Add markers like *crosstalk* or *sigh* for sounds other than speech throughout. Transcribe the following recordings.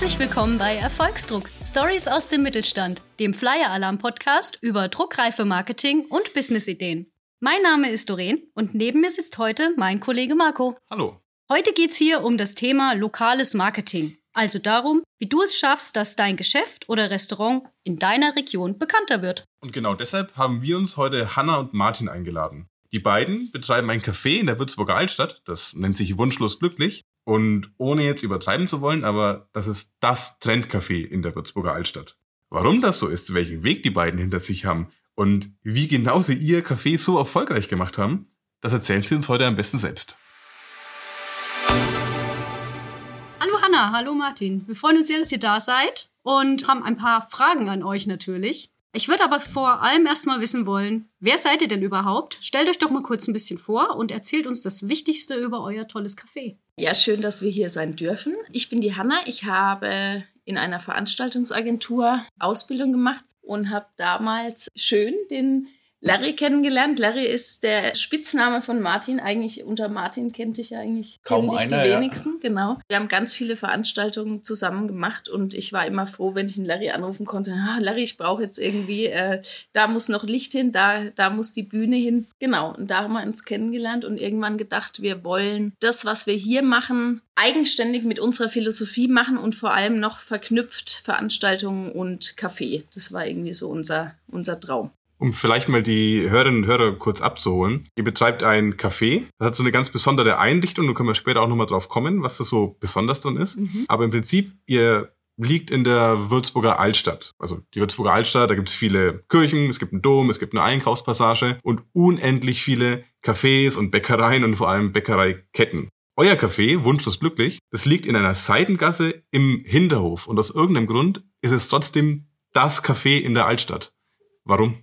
Herzlich willkommen bei Erfolgsdruck. Stories aus dem Mittelstand, dem Flyer Alarm Podcast über druckreife Marketing und Businessideen. Mein Name ist Doreen und neben mir sitzt heute mein Kollege Marco. Hallo. Heute geht's hier um das Thema lokales Marketing. Also darum, wie du es schaffst, dass dein Geschäft oder Restaurant in deiner Region bekannter wird. Und genau deshalb haben wir uns heute Hanna und Martin eingeladen. Die beiden betreiben ein Café in der Würzburger Altstadt, das nennt sich Wunschlos Glücklich. Und ohne jetzt übertreiben zu wollen, aber das ist das Trendcafé in der Würzburger Altstadt. Warum das so ist, welchen Weg die beiden hinter sich haben und wie genau sie ihr Café so erfolgreich gemacht haben, das erzählen sie uns heute am besten selbst. Hallo Hanna, hallo Martin. Wir freuen uns sehr, dass ihr da seid und haben ein paar Fragen an euch natürlich. Ich würde aber vor allem erstmal wissen wollen, wer seid ihr denn überhaupt? Stellt euch doch mal kurz ein bisschen vor und erzählt uns das Wichtigste über euer tolles Café. Ja, schön, dass wir hier sein dürfen. Ich bin die Hanna. Ich habe in einer Veranstaltungsagentur Ausbildung gemacht und habe damals schön den Larry kennengelernt. Larry ist der Spitzname von Martin. Eigentlich unter Martin kennt ich ja eigentlich Kaum einer, die ja. wenigsten. Genau. Wir haben ganz viele Veranstaltungen zusammen gemacht und ich war immer froh, wenn ich den Larry anrufen konnte. Ah, Larry, ich brauche jetzt irgendwie, äh, da muss noch Licht hin, da, da muss die Bühne hin. Genau. Und da haben wir uns kennengelernt und irgendwann gedacht, wir wollen das, was wir hier machen, eigenständig mit unserer Philosophie machen und vor allem noch verknüpft Veranstaltungen und Kaffee. Das war irgendwie so unser, unser Traum. Um vielleicht mal die Hörerinnen und Hörer kurz abzuholen. Ihr betreibt ein Café. Das hat so eine ganz besondere Einrichtung. Da können wir später auch nochmal drauf kommen, was da so besonders dran ist. Aber im Prinzip, ihr liegt in der Würzburger Altstadt. Also die Würzburger Altstadt, da gibt es viele Kirchen, es gibt einen Dom, es gibt eine Einkaufspassage und unendlich viele Cafés und Bäckereien und vor allem Bäckereiketten. Euer Café, Wunschlos Glücklich, das liegt in einer Seitengasse im Hinterhof und aus irgendeinem Grund ist es trotzdem das Café in der Altstadt. Warum?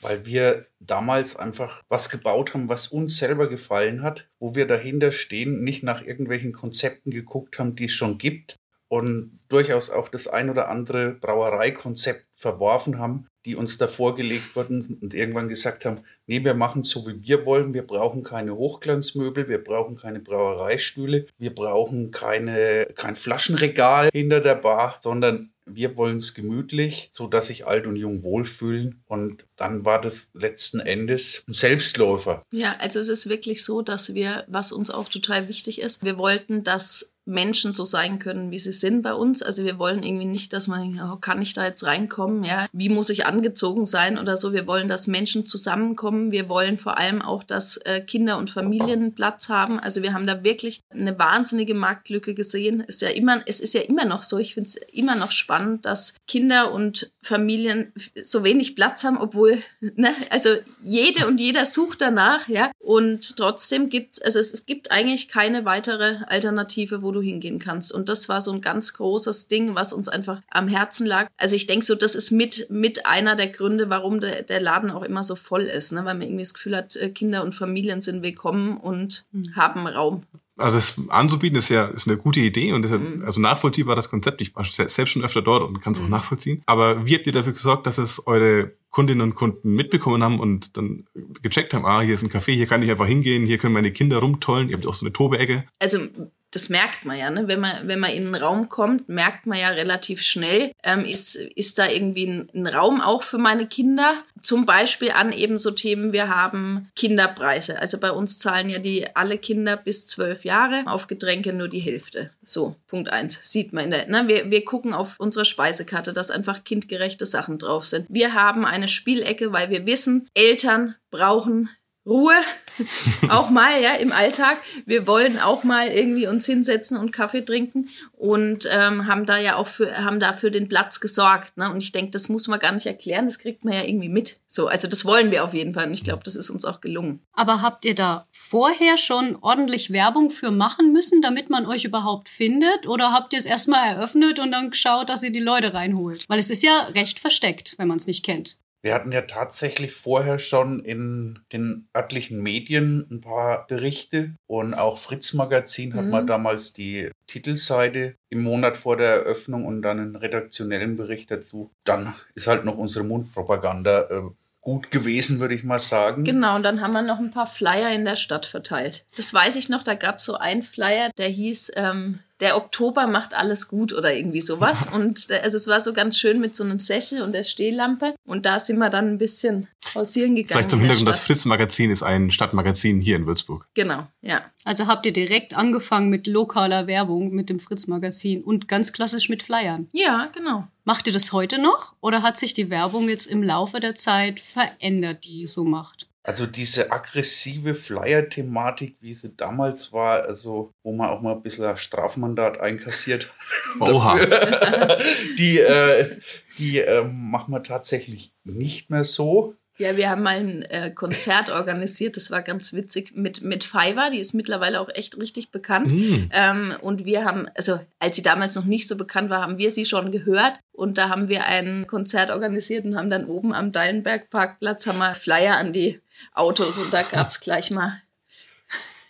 Weil wir damals einfach was gebaut haben, was uns selber gefallen hat, wo wir dahinter stehen, nicht nach irgendwelchen Konzepten geguckt haben, die es schon gibt und durchaus auch das ein oder andere Brauereikonzept verworfen haben, die uns da vorgelegt wurden und irgendwann gesagt haben, nee, wir machen so, wie wir wollen, wir brauchen keine Hochglanzmöbel, wir brauchen keine Brauereistühle, wir brauchen keine, kein Flaschenregal hinter der Bar, sondern wir wollen es gemütlich, so dass sich alt und jung wohlfühlen. Und dann war das letzten Endes ein Selbstläufer. Ja, also es ist wirklich so, dass wir, was uns auch total wichtig ist, wir wollten, dass Menschen so sein können, wie sie sind bei uns. Also wir wollen irgendwie nicht, dass man, oh, kann ich da jetzt reinkommen? Ja, wie muss ich angezogen sein oder so? Wir wollen, dass Menschen zusammenkommen. Wir wollen vor allem auch, dass äh, Kinder und Familien Platz haben. Also wir haben da wirklich eine wahnsinnige Marktlücke gesehen. Ist ja immer, es ist ja immer noch so. Ich finde es immer noch spannend, dass Kinder und Familien so wenig Platz haben, obwohl, *laughs* ne, also jede und jeder sucht danach, ja. Und trotzdem gibt's, also es, es gibt eigentlich keine weitere Alternative, wo du hingehen kannst. Und das war so ein ganz großes Ding, was uns einfach am Herzen lag. Also ich denke so, das ist mit, mit einer der Gründe, warum der, der Laden auch immer so voll ist, ne? weil man irgendwie das Gefühl hat, äh, Kinder und Familien sind willkommen und haben Raum. Also das anzubieten ist ja ist eine gute Idee und deshalb, also nachvollziehbar das Konzept. Ich war se- selbst schon öfter dort und kann es auch nachvollziehen. Aber wie habt ihr dafür gesorgt, dass es eure Kundinnen und Kunden mitbekommen haben und dann gecheckt haben, ah, hier ist ein Café, hier kann ich einfach hingehen, hier können meine Kinder rumtollen, ihr habt auch so eine Tobe-Ecke. also das merkt man ja, ne? wenn, man, wenn man in einen Raum kommt, merkt man ja relativ schnell, ähm, ist, ist da irgendwie ein, ein Raum auch für meine Kinder. Zum Beispiel an eben so Themen, wir haben Kinderpreise. Also bei uns zahlen ja die alle Kinder bis zwölf Jahre, auf Getränke nur die Hälfte. So, Punkt eins sieht man in der, ne? wir, wir gucken auf unsere Speisekarte, dass einfach kindgerechte Sachen drauf sind. Wir haben eine Spielecke, weil wir wissen, Eltern brauchen Ruhe, *laughs* auch mal, ja, im Alltag. Wir wollen auch mal irgendwie uns hinsetzen und Kaffee trinken und ähm, haben da ja auch für, haben da den Platz gesorgt. Ne? Und ich denke, das muss man gar nicht erklären, das kriegt man ja irgendwie mit. So, also das wollen wir auf jeden Fall und ich glaube, das ist uns auch gelungen. Aber habt ihr da vorher schon ordentlich Werbung für machen müssen, damit man euch überhaupt findet? Oder habt ihr es erstmal eröffnet und dann geschaut, dass ihr die Leute reinholt? Weil es ist ja recht versteckt, wenn man es nicht kennt. Wir hatten ja tatsächlich vorher schon in den örtlichen Medien ein paar Berichte und auch Fritz Magazin hat Mhm. mal damals die Titelseite im Monat vor der Eröffnung und dann einen redaktionellen Bericht dazu. Dann ist halt noch unsere Mundpropaganda äh, gut gewesen, würde ich mal sagen. Genau, und dann haben wir noch ein paar Flyer in der Stadt verteilt. Das weiß ich noch, da gab es so einen Flyer, der hieß ähm, der Oktober macht alles gut oder irgendwie sowas. *laughs* Und äh, also es war so ganz schön mit so einem Sessel und der Stehlampe. Und da sind wir dann ein bisschen hausieren gegangen. Vielleicht zum Hintergrund, das Fritz-Magazin ist ein Stadtmagazin hier in Würzburg. Genau, ja. Also habt ihr direkt angefangen mit lokaler Werbung mit dem Fritz-Magazin und ganz klassisch mit Flyern. Ja, genau. Macht ihr das heute noch oder hat sich die Werbung jetzt im Laufe der Zeit verändert, die ihr so macht? Also diese aggressive Flyer-Thematik, wie sie damals war, also wo man auch mal ein bisschen ein Strafmandat einkassiert. *laughs* Oha. dafür, *laughs* die äh, die äh, machen wir tatsächlich nicht mehr so. Ja, wir haben mal ein äh, Konzert organisiert, das war ganz witzig, mit, mit Fiverr, die ist mittlerweile auch echt richtig bekannt. Mm. Ähm, und wir haben, also als sie damals noch nicht so bekannt war, haben wir sie schon gehört. Und da haben wir ein Konzert organisiert und haben dann oben am Dallenberg-Parkplatz haben wir Flyer an die Autos und da gab es *laughs* gleich mal,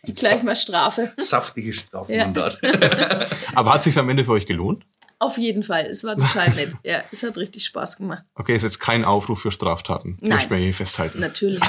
gleich mal Strafe. Saftige Strafmandat. *laughs* Aber hat es sich am Ende für euch gelohnt? Auf jeden Fall, es war total nett. Ja, es hat richtig Spaß gemacht. Okay, ist jetzt kein Aufruf für Straftaten. Nein. Möchte man hier festhalten. Natürlich.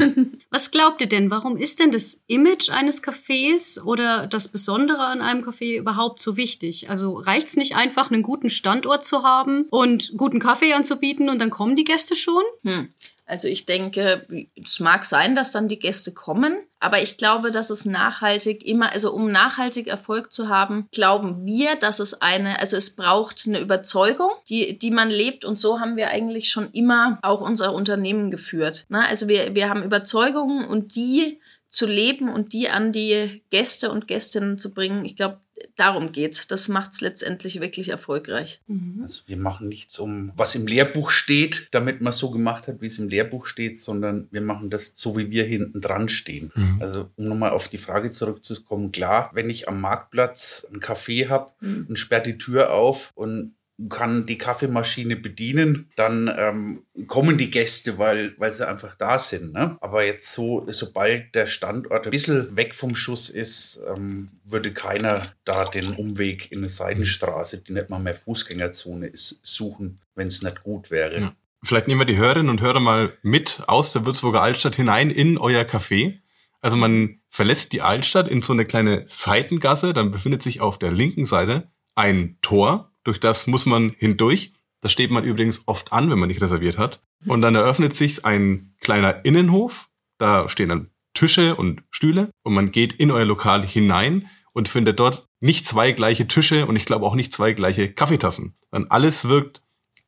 *laughs* Was glaubt ihr denn? Warum ist denn das Image eines Cafés oder das Besondere an einem Café überhaupt so wichtig? Also reicht es nicht einfach, einen guten Standort zu haben und guten Kaffee anzubieten und dann kommen die Gäste schon? Hm. Also ich denke, es mag sein, dass dann die Gäste kommen, aber ich glaube, dass es nachhaltig immer, also um nachhaltig Erfolg zu haben, glauben wir, dass es eine, also es braucht eine Überzeugung, die, die man lebt und so haben wir eigentlich schon immer auch unser Unternehmen geführt. Na, also wir, wir haben Überzeugungen und die zu leben und die an die Gäste und Gästinnen zu bringen, ich glaube, darum geht's. Das macht es letztendlich wirklich erfolgreich. Also wir machen nichts um, was im Lehrbuch steht, damit man so gemacht hat, wie es im Lehrbuch steht, sondern wir machen das so, wie wir hinten dran stehen. Mhm. Also um nochmal auf die Frage zurückzukommen, klar, wenn ich am Marktplatz einen Café habe Mhm. und sperre die Tür auf und kann die Kaffeemaschine bedienen, dann ähm, kommen die Gäste, weil, weil sie einfach da sind. Ne? Aber jetzt so, sobald der Standort ein bisschen weg vom Schuss ist, ähm, würde keiner da den Umweg in eine Seitenstraße, die nicht mal mehr Fußgängerzone ist, suchen, wenn es nicht gut wäre. Ja. Vielleicht nehmen wir die Hörerinnen und Hörer mal mit aus der Würzburger Altstadt hinein in euer Café. Also man verlässt die Altstadt in so eine kleine Seitengasse, dann befindet sich auf der linken Seite ein Tor, durch das muss man hindurch. Das steht man übrigens oft an, wenn man nicht reserviert hat. Und dann eröffnet sich ein kleiner Innenhof. Da stehen dann Tische und Stühle und man geht in euer Lokal hinein und findet dort nicht zwei gleiche Tische und ich glaube auch nicht zwei gleiche Kaffeetassen. Dann alles wirkt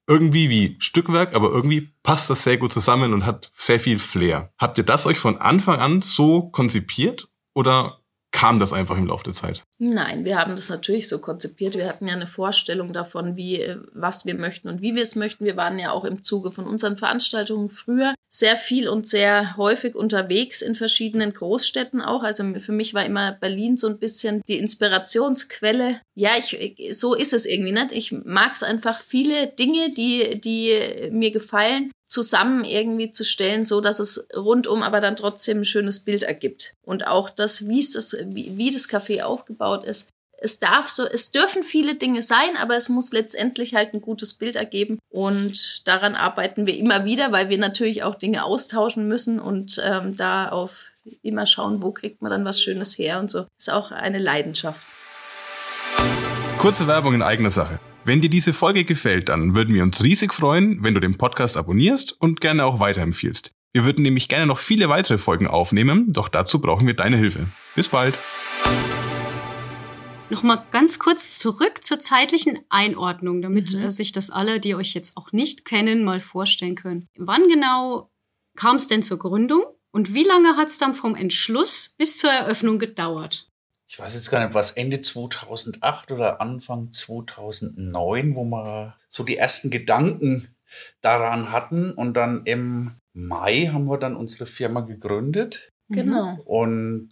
irgendwie wie Stückwerk, aber irgendwie passt das sehr gut zusammen und hat sehr viel Flair. Habt ihr das euch von Anfang an so konzipiert oder kam das einfach im Laufe der Zeit? Nein, wir haben das natürlich so konzipiert. Wir hatten ja eine Vorstellung davon, wie, äh, was wir möchten und wie wir es möchten. Wir waren ja auch im Zuge von unseren Veranstaltungen früher sehr viel und sehr häufig unterwegs in verschiedenen Großstädten auch. Also für mich war immer Berlin so ein bisschen die Inspirationsquelle. Ja, ich, so ist es irgendwie nicht. Ich mag es einfach viele Dinge, die, die mir gefallen, zusammen irgendwie zu stellen, so dass es rundum aber dann trotzdem ein schönes Bild ergibt. Und auch das, wie es das, wie, wie das Café aufgebaut ist. Es darf so, es dürfen viele Dinge sein, aber es muss letztendlich halt ein gutes Bild ergeben. Und daran arbeiten wir immer wieder, weil wir natürlich auch Dinge austauschen müssen und ähm, da auf immer schauen, wo kriegt man dann was Schönes her und so. Ist auch eine Leidenschaft. Kurze Werbung in eigener Sache. Wenn dir diese Folge gefällt, dann würden wir uns riesig freuen, wenn du den Podcast abonnierst und gerne auch weiterempfiehlst. Wir würden nämlich gerne noch viele weitere Folgen aufnehmen, doch dazu brauchen wir deine Hilfe. Bis bald. Nochmal ganz kurz zurück zur zeitlichen Einordnung, damit Mhm. äh, sich das alle, die euch jetzt auch nicht kennen, mal vorstellen können. Wann genau kam es denn zur Gründung und wie lange hat es dann vom Entschluss bis zur Eröffnung gedauert? Ich weiß jetzt gar nicht, was Ende 2008 oder Anfang 2009, wo wir so die ersten Gedanken daran hatten. Und dann im Mai haben wir dann unsere Firma gegründet Genau. und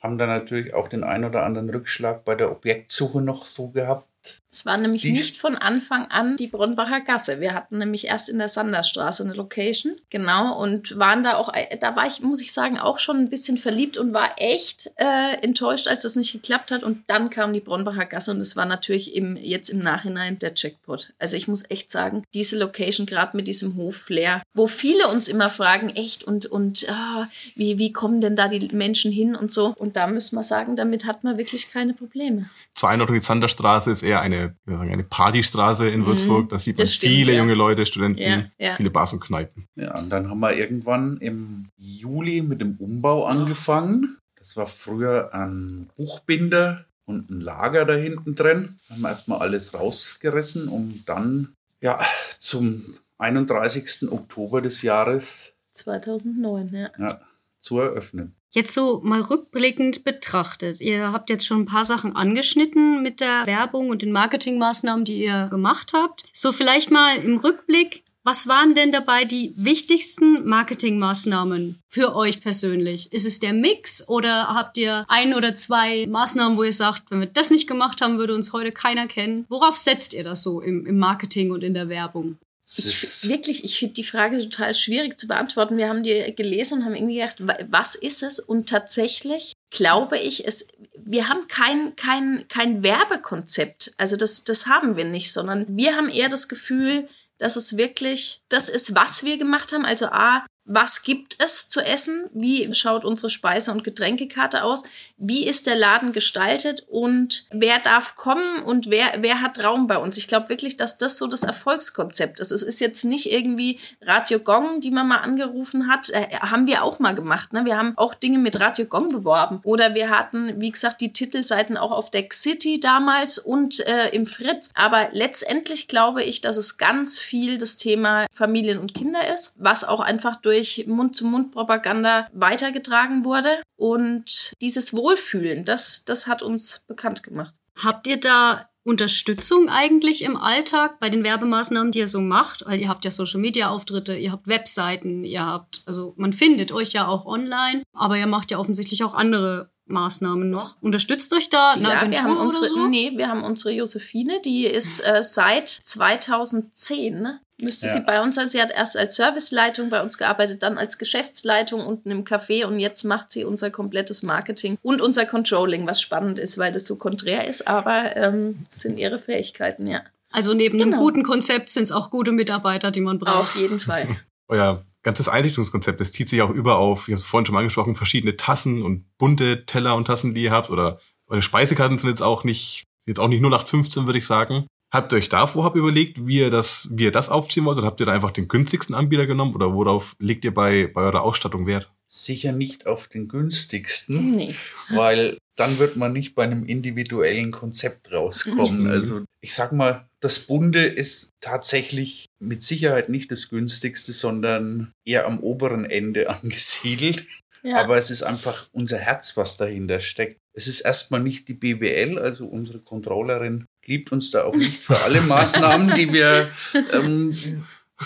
haben dann natürlich auch den ein oder anderen Rückschlag bei der Objektsuche noch so gehabt. Es war nämlich Die- nicht von Anfang an die Bronbacher Gasse. Wir hatten nämlich erst in der Sanderstraße eine Location. Genau. Und waren da auch, da war ich, muss ich sagen, auch schon ein bisschen verliebt und war echt äh, enttäuscht, als das nicht geklappt hat. Und dann kam die Bronbacher Gasse und es war natürlich im, jetzt im Nachhinein der Jackpot. Also ich muss echt sagen, diese Location, gerade mit diesem Hofflair, wo viele uns immer fragen, echt und, und ah, wie, wie kommen denn da die Menschen hin und so. Und da müssen wir sagen, damit hat man wirklich keine Probleme. Zur Einordnung, die Sanderstraße ist eher eine, sagen, eine Partystraße in Würzburg. Da sieht man Mhm. stimmt, viele ja. junge Leute, Studenten, Ja, ja. viele Bars und Kneipen. Ja, und dann haben wir irgendwann im Juli mit dem Umbau angefangen. Das war früher ein Buchbinder und ein Lager da hinten drin. Da haben wir erstmal alles rausgerissen, um dann ja, zum 31. Oktober des Jahres 2009, ja. ja, zu eröffnen. Jetzt so mal rückblickend betrachtet. Ihr habt jetzt schon ein paar Sachen angeschnitten mit der Werbung und den Marketingmaßnahmen, die ihr gemacht habt. So vielleicht mal im Rückblick, was waren denn dabei die wichtigsten Marketingmaßnahmen für euch persönlich? Ist es der Mix oder habt ihr ein oder zwei Maßnahmen, wo ihr sagt, wenn wir das nicht gemacht haben, würde uns heute keiner kennen? Worauf setzt ihr das so im, im Marketing und in der Werbung? Ich, wirklich, ich finde die Frage total schwierig zu beantworten. Wir haben die gelesen und haben irgendwie gedacht, wa- was ist es? Und tatsächlich glaube ich, es, wir haben kein, kein, kein Werbekonzept. Also das, das haben wir nicht, sondern wir haben eher das Gefühl, dass es wirklich das ist, was wir gemacht haben. Also A, was gibt es zu essen? Wie schaut unsere Speise- und Getränkekarte aus? Wie ist der Laden gestaltet? Und wer darf kommen und wer, wer hat Raum bei uns? Ich glaube wirklich, dass das so das Erfolgskonzept ist. Es ist jetzt nicht irgendwie Radio Gong, die man mal angerufen hat. Äh, haben wir auch mal gemacht. Ne? Wir haben auch Dinge mit Radio Gong beworben. Oder wir hatten, wie gesagt, die Titelseiten auch auf der City damals und äh, im Fritz. Aber letztendlich glaube ich, dass es ganz viel das Thema Familien und Kinder ist, was auch einfach durch Mund-zu-Mund-Propaganda weitergetragen wurde. Und dieses Wohlfühlen, das, das hat uns bekannt gemacht. Habt ihr da Unterstützung eigentlich im Alltag bei den Werbemaßnahmen, die ihr so macht? Weil ihr habt ja Social Media Auftritte, ihr habt Webseiten, ihr habt, also man findet euch ja auch online, aber ihr macht ja offensichtlich auch andere Maßnahmen noch. Unterstützt euch da eine ja, Agentur wir haben unsere, oder so? nee, wir haben unsere Josephine, die ist äh, seit 2010, ne? Müsste Ja. sie bei uns sein. Sie hat erst als Serviceleitung bei uns gearbeitet, dann als Geschäftsleitung unten im Café und jetzt macht sie unser komplettes Marketing und unser Controlling, was spannend ist, weil das so konträr ist, aber ähm, es sind ihre Fähigkeiten, ja. Also neben einem Genau. guten Konzept sind es auch gute Mitarbeiter, die man braucht. Auf jeden Fall. *laughs* Euer ganzes Einrichtungskonzept, das zieht sich auch über auf, ich habe es vorhin schon mal angesprochen, verschiedene Tassen und bunte Teller und Tassen, die ihr habt. Oder eure Speisekarten sind jetzt auch nicht, jetzt auch nicht nur nach 15, würde ich sagen. Habt ihr euch da vorab überlegt, wie ihr das, wie ihr das aufziehen wollt? Oder habt ihr da einfach den günstigsten Anbieter genommen? Oder worauf legt ihr bei, bei eurer Ausstattung Wert? Sicher nicht auf den günstigsten, Nee. weil dann wird man nicht bei einem individuellen Konzept rauskommen. Mhm. Also ich sag mal, das Bunde ist tatsächlich mit Sicherheit nicht das günstigste, sondern eher am oberen Ende *laughs* angesiedelt. Ja. Aber es ist einfach unser Herz, was dahinter steckt. Es ist erstmal nicht die BWL, also unsere Controllerin liebt uns da auch nicht für alle Maßnahmen, die wir ähm,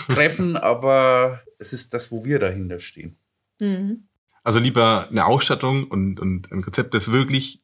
treffen, aber es ist das, wo wir dahinter stehen. Mhm. Also lieber eine Ausstattung und, und ein Konzept, das wirklich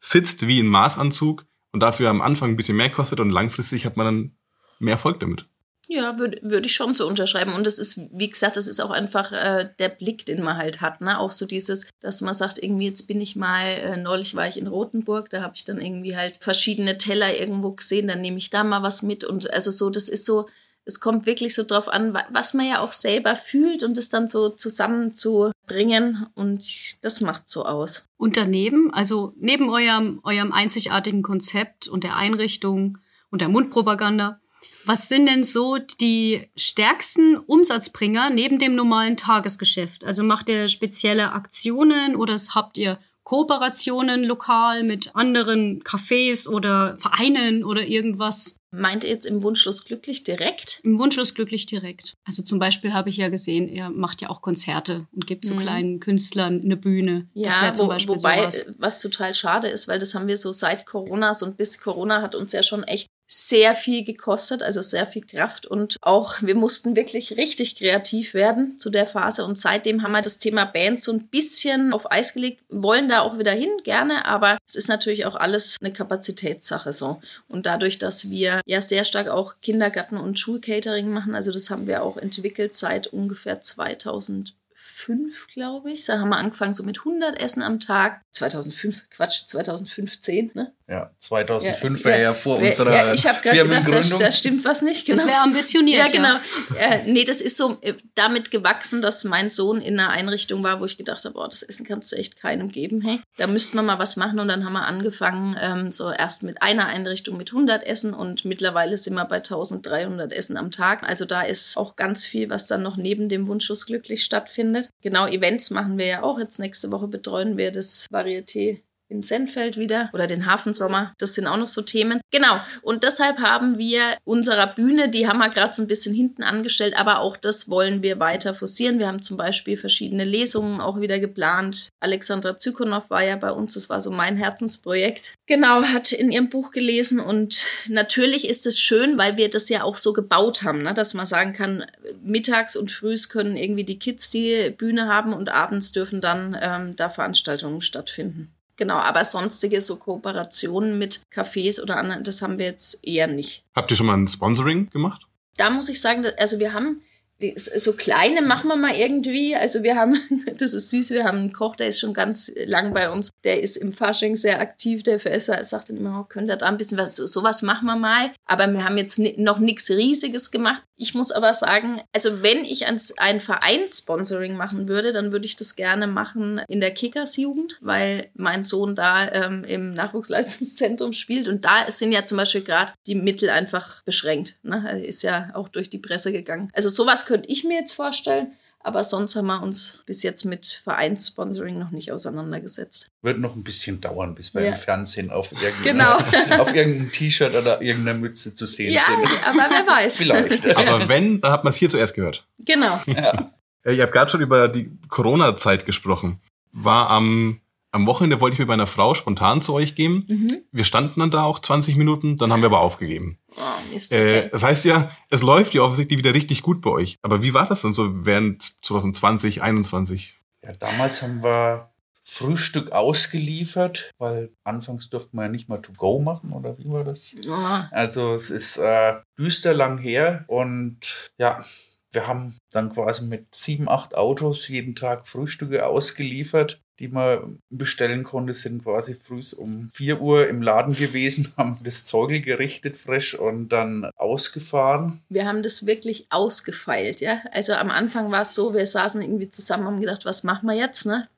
sitzt wie ein Maßanzug und dafür am Anfang ein bisschen mehr kostet und langfristig hat man dann mehr Erfolg damit. Ja, würde würd ich schon so unterschreiben. Und es ist, wie gesagt, das ist auch einfach äh, der Blick, den man halt hat. Ne? Auch so dieses, dass man sagt, irgendwie, jetzt bin ich mal, äh, neulich war ich in Rothenburg, da habe ich dann irgendwie halt verschiedene Teller irgendwo gesehen, dann nehme ich da mal was mit. Und also so, das ist so, es kommt wirklich so drauf an, wa- was man ja auch selber fühlt und es dann so zusammenzubringen. Und das macht so aus. Und daneben, also neben eurem, eurem einzigartigen Konzept und der Einrichtung und der Mundpropaganda, was sind denn so die stärksten Umsatzbringer neben dem normalen Tagesgeschäft? Also macht ihr spezielle Aktionen oder habt ihr Kooperationen lokal mit anderen Cafés oder Vereinen oder irgendwas? Meint ihr jetzt im Wunschlos glücklich direkt? Im Wunschlos glücklich direkt. Also zum Beispiel habe ich ja gesehen, er macht ja auch Konzerte und gibt so Mhm. kleinen Künstlern eine Bühne. das Ja, wäre zum wo, Beispiel wobei, sowas. was total schade ist, weil das haben wir so seit Corona und bis Corona hat uns ja schon echt sehr viel gekostet, also sehr viel Kraft und auch wir mussten wirklich richtig kreativ werden zu der Phase und seitdem haben wir das Thema Band so ein bisschen auf Eis gelegt, wollen da auch wieder hin, gerne, aber es ist natürlich auch alles eine Kapazitätssache so und dadurch, dass wir ja sehr stark auch Kindergarten und Schulcatering machen, also das haben wir auch entwickelt seit ungefähr 2000 2005, glaube ich. Da haben wir angefangen so mit 100 Essen am Tag. 2005, Quatsch, 2015, ne? Ja, 2005 ja, wäre ja, ja vor wär, unserer ja, ich habe gerade gedacht, da, da, stimmt was nicht. Genau. Das wäre ambitioniert. Ja, genau. Äh, nee, das ist so äh, damit gewachsen, dass mein Sohn in einer Einrichtung war, wo ich gedacht habe, oh, das Essen kannst du echt keinem geben. Hey, da müssten wir mal was machen. Und dann haben wir angefangen, ähm, so erst mit einer Einrichtung mit 100 Essen und mittlerweile sind wir bei 1300 Essen am Tag. Also da ist auch ganz viel, was dann noch neben dem Wunschschuss glücklich stattfindet. Genau, Events machen wir ja auch. Jetzt nächste Woche betreuen wir das Varieté in Senfeld wieder oder den Hafensommer. Das sind auch noch so Themen. Genau. Und deshalb haben wir unserer Bühne, die haben wir gerade so ein bisschen hinten angestellt, aber auch das wollen wir weiter forcieren. Wir haben zum Beispiel verschiedene Lesungen auch wieder geplant. Alexandra Zykonow war ja bei uns, das war so mein Herzensprojekt. Genau, hat in ihrem Buch gelesen und natürlich ist es schön, weil wir das ja auch so gebaut haben, ne? dass man sagen kann, mittags und frühs können irgendwie die Kids die Bühne haben und abends dürfen dann ähm, da Veranstaltungen stattfinden. Genau, aber sonstige so Kooperationen mit Cafés oder anderen, das haben wir jetzt eher nicht. Habt ihr schon mal ein Sponsoring gemacht? Da muss ich sagen, also wir haben so kleine machen wir mal irgendwie. Also wir haben, *laughs* das ist süß, wir haben einen Koch, der ist schon ganz lang bei uns. Der ist im Fasching sehr aktiv, der Veresser sagt dann immer, oh, könnt ihr da ein bisschen was, sowas machen wir mal. Aber wir haben jetzt noch nichts Riesiges gemacht. Ich muss aber sagen, also wenn ich ein, ein Vereinssponsoring machen würde, dann würde ich das gerne machen in der Kickers-Jugend, weil mein Sohn da ähm, im Nachwuchsleistungszentrum *laughs* spielt. Und da sind ja zum Beispiel gerade die Mittel einfach beschränkt. Ne? Er ist ja auch durch die Presse gegangen. Also sowas könnte ich mir jetzt vorstellen. Aber sonst haben wir uns bis jetzt mit Vereinssponsoring noch nicht auseinandergesetzt. Wird noch ein bisschen dauern, bis wir ja. im Fernsehen auf *laughs* irgendeinem genau. irgendein T-Shirt oder irgendeiner Mütze zu sehen ja, sind. Ja, aber wer weiß. *laughs* Vielleicht. Aber wenn, dann hat man es hier zuerst gehört. Genau. Ja. Äh, ihr habt gerade schon über die Corona-Zeit gesprochen. War am am Wochenende wollte ich mit meiner Frau spontan zu euch gehen. Mhm. Wir standen dann da auch 20 Minuten, dann haben wir aber aufgegeben. Oh, Mist, okay. äh, das heißt ja, es läuft ja offensichtlich wieder richtig gut bei euch. Aber wie war das denn so während 2020, 2021? Ja, damals haben wir Frühstück ausgeliefert, weil anfangs durften wir ja nicht mal to go machen, oder wie war das? Oh. Also es ist äh, düster lang her und ja, wir haben dann quasi mit sieben, acht Autos jeden Tag Frühstücke ausgeliefert die man bestellen konnte, sind quasi früh um 4 Uhr im Laden gewesen, *laughs* haben das Zeugel gerichtet frisch und dann ausgefahren. Wir haben das wirklich ausgefeilt, ja. Also am Anfang war es so, wir saßen irgendwie zusammen, haben gedacht, was machen wir jetzt, ne?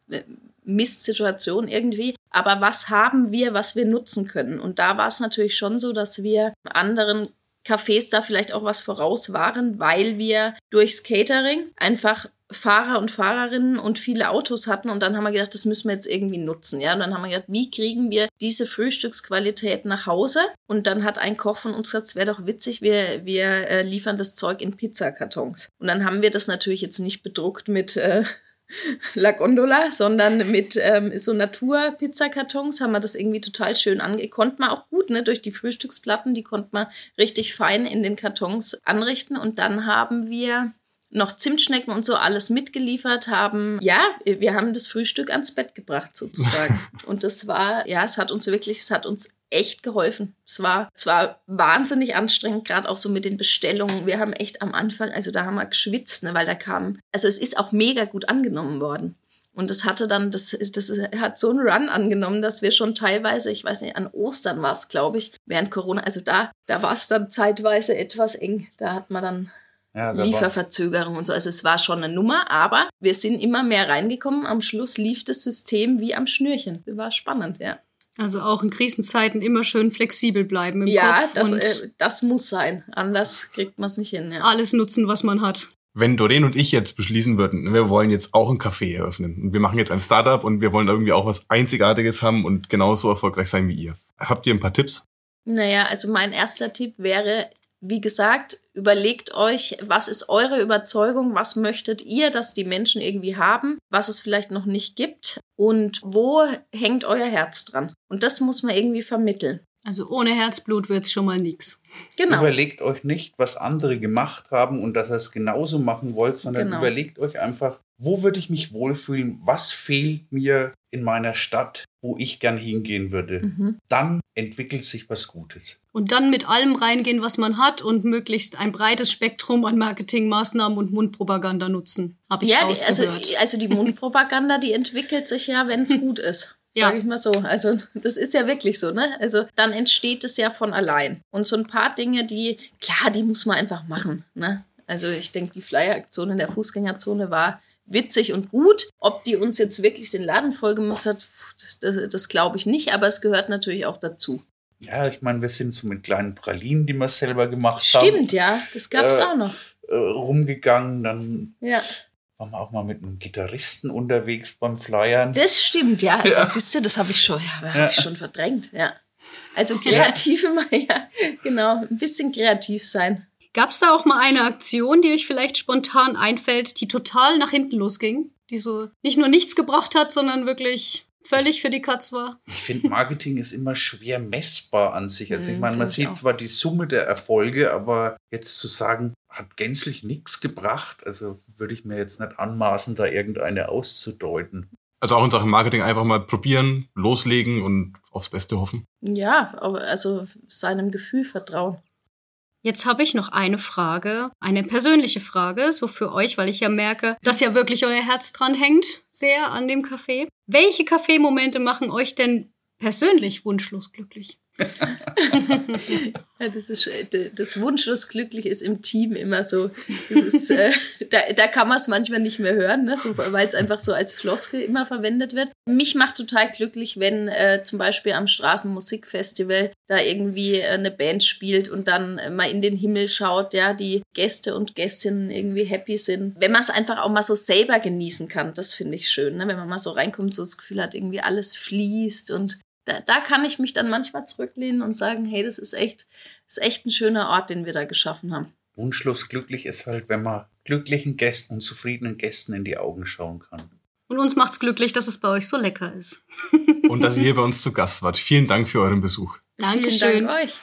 Mistsituation irgendwie. Aber was haben wir, was wir nutzen können? Und da war es natürlich schon so, dass wir anderen Cafés da vielleicht auch was voraus waren, weil wir durchs Catering einfach Fahrer und Fahrerinnen und viele Autos hatten und dann haben wir gedacht, das müssen wir jetzt irgendwie nutzen, ja. Und dann haben wir gedacht, wie kriegen wir diese Frühstücksqualität nach Hause? Und dann hat ein Koch von uns gesagt, es wäre doch witzig, wir, wir äh, liefern das Zeug in Pizzakartons. Und dann haben wir das natürlich jetzt nicht bedruckt mit äh, *laughs* La Gondola, sondern mit ähm, so Natur-Pizzakartons haben wir das irgendwie total schön ange... Konnte man auch gut, ne? Durch die Frühstücksplatten, die konnte man richtig fein in den Kartons anrichten. Und dann haben wir noch Zimtschnecken und so alles mitgeliefert haben. Ja, wir haben das Frühstück ans Bett gebracht sozusagen. *laughs* und das war, ja, es hat uns wirklich, es hat uns echt geholfen. Es war zwar wahnsinnig anstrengend, gerade auch so mit den Bestellungen. Wir haben echt am Anfang, also da haben wir geschwitzt, ne, weil da kam, also es ist auch mega gut angenommen worden. Und das hatte dann, das, das hat so einen Run angenommen, dass wir schon teilweise, ich weiß nicht, an Ostern war es, glaube ich, während Corona, also da, da war es dann zeitweise etwas eng. Da hat man dann ja, Lieferverzögerung und so. Also es war schon eine Nummer, aber wir sind immer mehr reingekommen. Am Schluss lief das System wie am Schnürchen. Das war spannend, ja. Also auch in Krisenzeiten immer schön flexibel bleiben im ja, Kopf. Ja, das, äh, das muss sein. Anders kriegt man es nicht hin. Ja. Alles nutzen, was man hat. Wenn Doreen und ich jetzt beschließen würden, wir wollen jetzt auch ein Café eröffnen und wir machen jetzt ein Startup und wir wollen irgendwie auch was Einzigartiges haben und genauso erfolgreich sein wie ihr. Habt ihr ein paar Tipps? Naja, also mein erster Tipp wäre, wie gesagt, überlegt euch, was ist eure Überzeugung, was möchtet ihr, dass die Menschen irgendwie haben, was es vielleicht noch nicht gibt und wo hängt euer Herz dran. Und das muss man irgendwie vermitteln. Also ohne Herzblut wird's schon mal nix. Genau. Überlegt euch nicht, was andere gemacht haben und dass ihr es genauso machen wollt, sondern Genau. überlegt euch einfach, wo würde ich mich wohlfühlen? Was fehlt mir in meiner Stadt, wo ich gern hingehen würde? Mhm. Dann entwickelt sich was Gutes. Und dann mit allem reingehen, was man hat und möglichst ein breites Spektrum an Marketingmaßnahmen und Mundpropaganda nutzen. Habe ich Ja, die, also, also die Mundpropaganda, die entwickelt sich ja, wenn es *laughs* gut ist. Ja. Sag ich mal so. Also, das ist ja wirklich so, ne? Also, dann entsteht es ja von allein. Und so ein paar Dinge, die, klar, die muss man einfach machen, ne? Also, ich denke, die Flyer-Aktion in der Fußgängerzone war witzig und gut. Ob die uns jetzt wirklich den Laden voll gemacht hat, das, das glaube ich nicht, aber es gehört natürlich auch dazu. Ja, ich meine, wir sind so mit kleinen Pralinen, die wir selber gemacht haben, Stimmt, ja, das gab es Äh, auch noch. äh, rumgegangen. Dann Ja, waren wir auch mal mit einem Gitarristen unterwegs beim Flyern. das stimmt, ja. Also, Ja. siehst du, das habe ich schon, ja, Ja. hab ich schon verdrängt, ja. Also kreativ immer, *laughs* ja, genau, ein bisschen kreativ sein. Gab es da auch mal eine Aktion, die euch vielleicht spontan einfällt, die total nach hinten losging? Die so nicht nur nichts gebracht hat, sondern wirklich völlig für die Katz war? Ich finde, Marketing ist immer schwer messbar an sich. Also ich Mhm, meine, man sieht auch. zwar die Summe der Erfolge, aber jetzt zu sagen, hat gänzlich nichts gebracht, also würde ich mir jetzt nicht anmaßen, da irgendeine auszudeuten. Also auch in Sachen Marketing einfach mal probieren, loslegen und aufs Beste hoffen. Ja, aber also seinem Gefühl vertrauen. Jetzt habe ich noch eine Frage, eine persönliche Frage, so für euch, weil ich ja merke, dass ja wirklich euer Herz dran hängt, sehr an dem Kaffee. Welche Kaffeemomente machen euch denn persönlich wunschlos glücklich? *laughs* Ja, das ist äh, das wunschlos glücklich ist im Team immer so. Ist, äh, *laughs* da, da kann man es manchmal nicht mehr hören, ne? so, weil es einfach so als Floskel immer verwendet wird. Mich macht total glücklich, wenn äh, zum Beispiel am Straßenmusikfestival da irgendwie äh, eine Band spielt und dann mal in den Himmel schaut, ja, die Gäste und Gästinnen irgendwie happy sind. Wenn man es einfach auch mal so selber genießen kann, das finde ich schön, ne? wenn man mal so reinkommt, so das Gefühl hat, irgendwie alles fließt und da, da kann ich mich dann manchmal zurücklehnen und sagen, hey, das ist echt, das ist echt ein schöner Ort, den wir da geschaffen haben. Wunschlos glücklich ist halt, wenn man glücklichen Gästen und zufriedenen Gästen in die Augen schauen kann. Und uns macht's glücklich, dass es bei euch so lecker ist. *laughs* Und dass ihr hier bei uns zu Gast wart. Vielen Dank für euren Besuch. Dankeschön. Vielen Dank euch.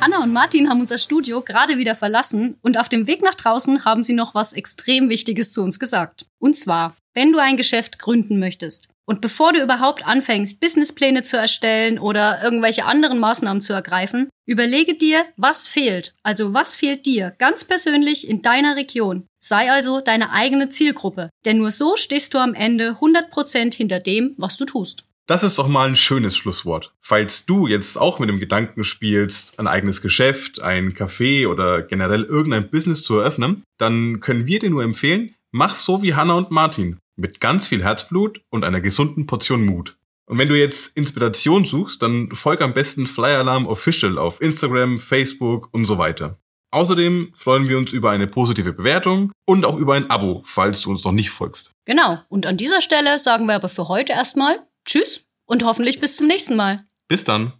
Anna und Martin haben unser Studio gerade wieder verlassen und auf dem Weg nach draußen haben sie noch was extrem Wichtiges zu uns gesagt. Und zwar, wenn du ein Geschäft gründen möchtest und bevor du überhaupt anfängst, Businesspläne zu erstellen oder irgendwelche anderen Maßnahmen zu ergreifen, überlege dir, was fehlt. Also was fehlt dir ganz persönlich in deiner Region. Sei also deine eigene Zielgruppe, denn nur so stehst du am Ende 100% hinter dem, was du tust. Das ist doch mal ein schönes Schlusswort. Falls du jetzt auch mit dem Gedanken spielst, ein eigenes Geschäft, ein Café oder generell irgendein Business zu eröffnen, dann können wir dir nur empfehlen, mach so wie Hannah und Martin. Mit ganz viel Herzblut und einer gesunden Portion Mut. Und wenn du jetzt Inspiration suchst, dann folg am besten Alarm Official auf Instagram, Facebook und so weiter. Außerdem freuen wir uns über eine positive Bewertung und auch über ein Abo, falls du uns noch nicht folgst. Genau, und an dieser Stelle sagen wir aber für heute erstmal Tschüss und hoffentlich bis zum nächsten Mal. Bis dann!